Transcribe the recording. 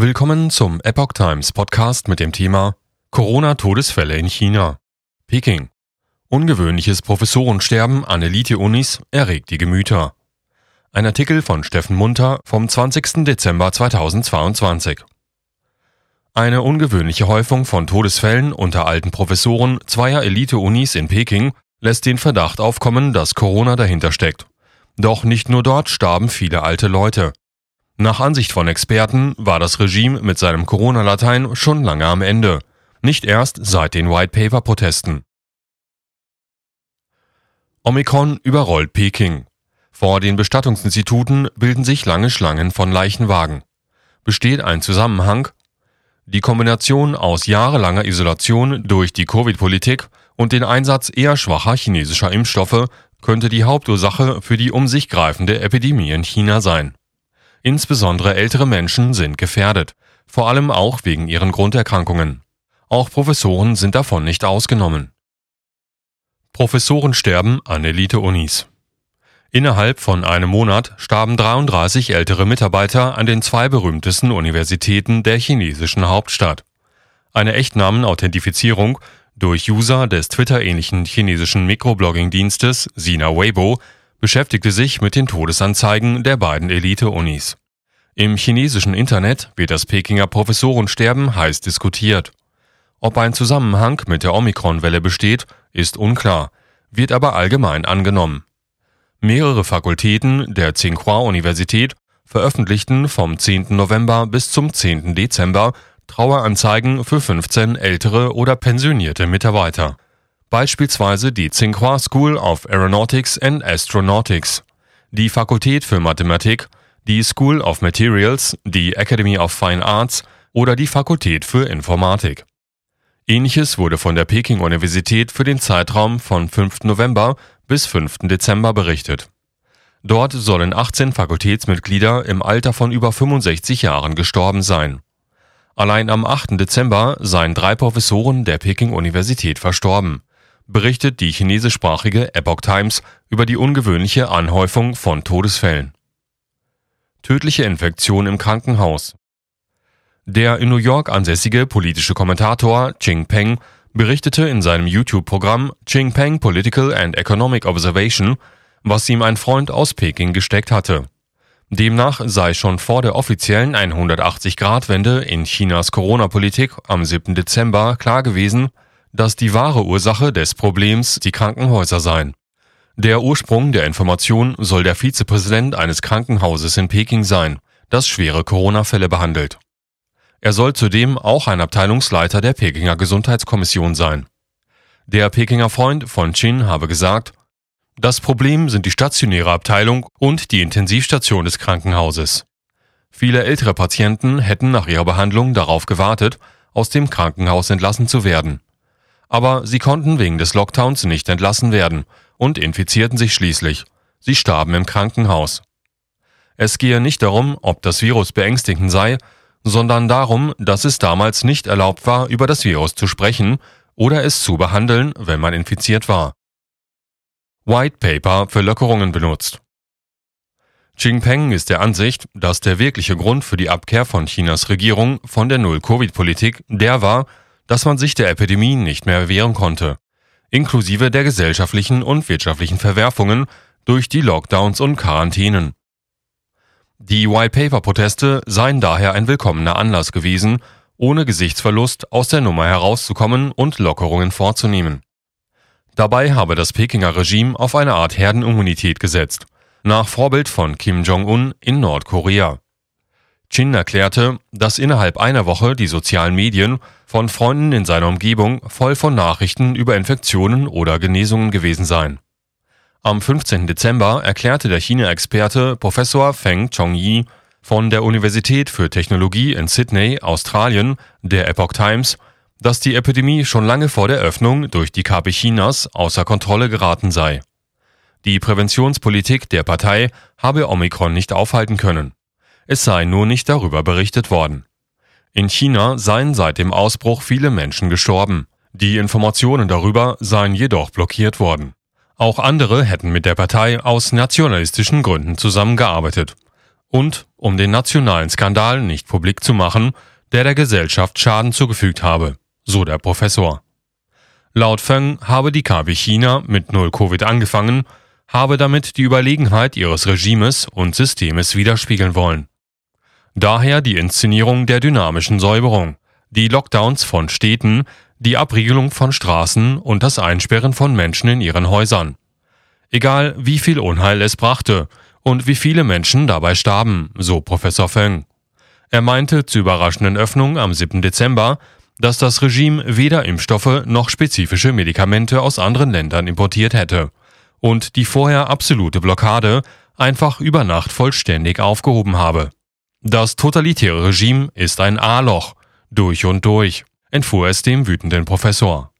Willkommen zum Epoch Times Podcast mit dem Thema Corona-Todesfälle in China. Peking. Ungewöhnliches Professorensterben an Elite-Unis erregt die Gemüter. Ein Artikel von Steffen Munter vom 20. Dezember 2022. Eine ungewöhnliche Häufung von Todesfällen unter alten Professoren zweier Elite-Unis in Peking lässt den Verdacht aufkommen, dass Corona dahinter steckt. Doch nicht nur dort starben viele alte Leute. Nach Ansicht von Experten war das Regime mit seinem Corona-Latein schon lange am Ende, nicht erst seit den White Paper-Protesten. Omikron überrollt Peking. Vor den Bestattungsinstituten bilden sich lange Schlangen von Leichenwagen. Besteht ein Zusammenhang? Die Kombination aus jahrelanger Isolation durch die Covid-Politik und den Einsatz eher schwacher chinesischer Impfstoffe könnte die Hauptursache für die um sich greifende Epidemie in China sein. Insbesondere ältere Menschen sind gefährdet, vor allem auch wegen ihren Grunderkrankungen. Auch Professoren sind davon nicht ausgenommen. Professoren sterben an Elite-Unis. Innerhalb von einem Monat starben 33 ältere Mitarbeiter an den zwei berühmtesten Universitäten der chinesischen Hauptstadt. Eine Echtnamen-Authentifizierung durch User des Twitter-ähnlichen chinesischen Mikroblogging-Dienstes Sina Weibo beschäftigte sich mit den Todesanzeigen der beiden Elite-Unis. Im chinesischen Internet wird das Pekinger Professorensterben heiß diskutiert. Ob ein Zusammenhang mit der Omikron-Welle besteht, ist unklar, wird aber allgemein angenommen. Mehrere Fakultäten der Tsinghua-Universität veröffentlichten vom 10. November bis zum 10. Dezember Traueranzeigen für 15 ältere oder pensionierte Mitarbeiter. Beispielsweise die Tsinghua School of Aeronautics and Astronautics, die Fakultät für Mathematik, die School of Materials, die Academy of Fine Arts oder die Fakultät für Informatik. Ähnliches wurde von der Peking-Universität für den Zeitraum von 5. November bis 5. Dezember berichtet. Dort sollen 18 Fakultätsmitglieder im Alter von über 65 Jahren gestorben sein. Allein am 8. Dezember seien drei Professoren der Peking-Universität verstorben, berichtet die chinesischsprachige Epoch Times über die ungewöhnliche Anhäufung von Todesfällen. Tödliche Infektion im Krankenhaus. Der in New York ansässige politische Kommentator Ching Peng berichtete in seinem YouTube-Programm Ching Peng Political and Economic Observation, was ihm ein Freund aus Peking gesteckt hatte. Demnach sei schon vor der offiziellen 180-Grad-Wende in Chinas Corona-Politik am 7. Dezember klar gewesen, dass die wahre Ursache des Problems die Krankenhäuser seien. Der Ursprung der Information soll der Vizepräsident eines Krankenhauses in Peking sein, das schwere Corona-Fälle behandelt. Er soll zudem auch ein Abteilungsleiter der Pekinger Gesundheitskommission sein. Der Pekinger Freund von Chin habe gesagt, das Problem sind die stationäre Abteilung und die Intensivstation des Krankenhauses. Viele ältere Patienten hätten nach ihrer Behandlung darauf gewartet, aus dem Krankenhaus entlassen zu werden. Aber sie konnten wegen des Lockdowns nicht entlassen werden und infizierten sich schließlich. Sie starben im Krankenhaus. Es gehe nicht darum, ob das Virus beängstigend sei, sondern darum, dass es damals nicht erlaubt war, über das Virus zu sprechen oder es zu behandeln, wenn man infiziert war. White Paper für Lockerungen benutzt. Jinping ist der Ansicht, dass der wirkliche Grund für die Abkehr von Chinas Regierung von der Null-Covid-Politik der war, dass man sich der Epidemie nicht mehr wehren konnte, inklusive der gesellschaftlichen und wirtschaftlichen Verwerfungen durch die Lockdowns und Quarantänen. Die White Paper Proteste seien daher ein willkommener Anlass gewesen, ohne Gesichtsverlust aus der Nummer herauszukommen und Lockerungen vorzunehmen. Dabei habe das Pekinger Regime auf eine Art Herdenimmunität gesetzt, nach Vorbild von Kim Jong-un in Nordkorea. Chin erklärte, dass innerhalb einer Woche die sozialen Medien von Freunden in seiner Umgebung voll von Nachrichten über Infektionen oder Genesungen gewesen seien. Am 15. Dezember erklärte der China-Experte Professor Feng Chongyi von der Universität für Technologie in Sydney, Australien, der Epoch Times, dass die Epidemie schon lange vor der Öffnung durch die KP Chinas außer Kontrolle geraten sei. Die Präventionspolitik der Partei habe Omikron nicht aufhalten können. Es sei nur nicht darüber berichtet worden. In China seien seit dem Ausbruch viele Menschen gestorben. Die Informationen darüber seien jedoch blockiert worden. Auch andere hätten mit der Partei aus nationalistischen Gründen zusammengearbeitet. und um den nationalen Skandal nicht publik zu machen, der der Gesellschaft Schaden zugefügt habe, so der Professor. Laut Feng habe die KW China mit Null Covid angefangen, habe damit die Überlegenheit ihres Regimes und Systemes widerspiegeln wollen. Daher die Inszenierung der dynamischen Säuberung, die Lockdowns von Städten, die Abriegelung von Straßen und das Einsperren von Menschen in ihren Häusern. Egal wie viel Unheil es brachte und wie viele Menschen dabei starben, so Professor Feng. Er meinte zur überraschenden Öffnung am 7. Dezember, dass das Regime weder Impfstoffe noch spezifische Medikamente aus anderen Ländern importiert hätte und die vorher absolute Blockade einfach über Nacht vollständig aufgehoben habe. Das totalitäre Regime ist ein A-Loch, durch und durch, entfuhr es dem wütenden Professor.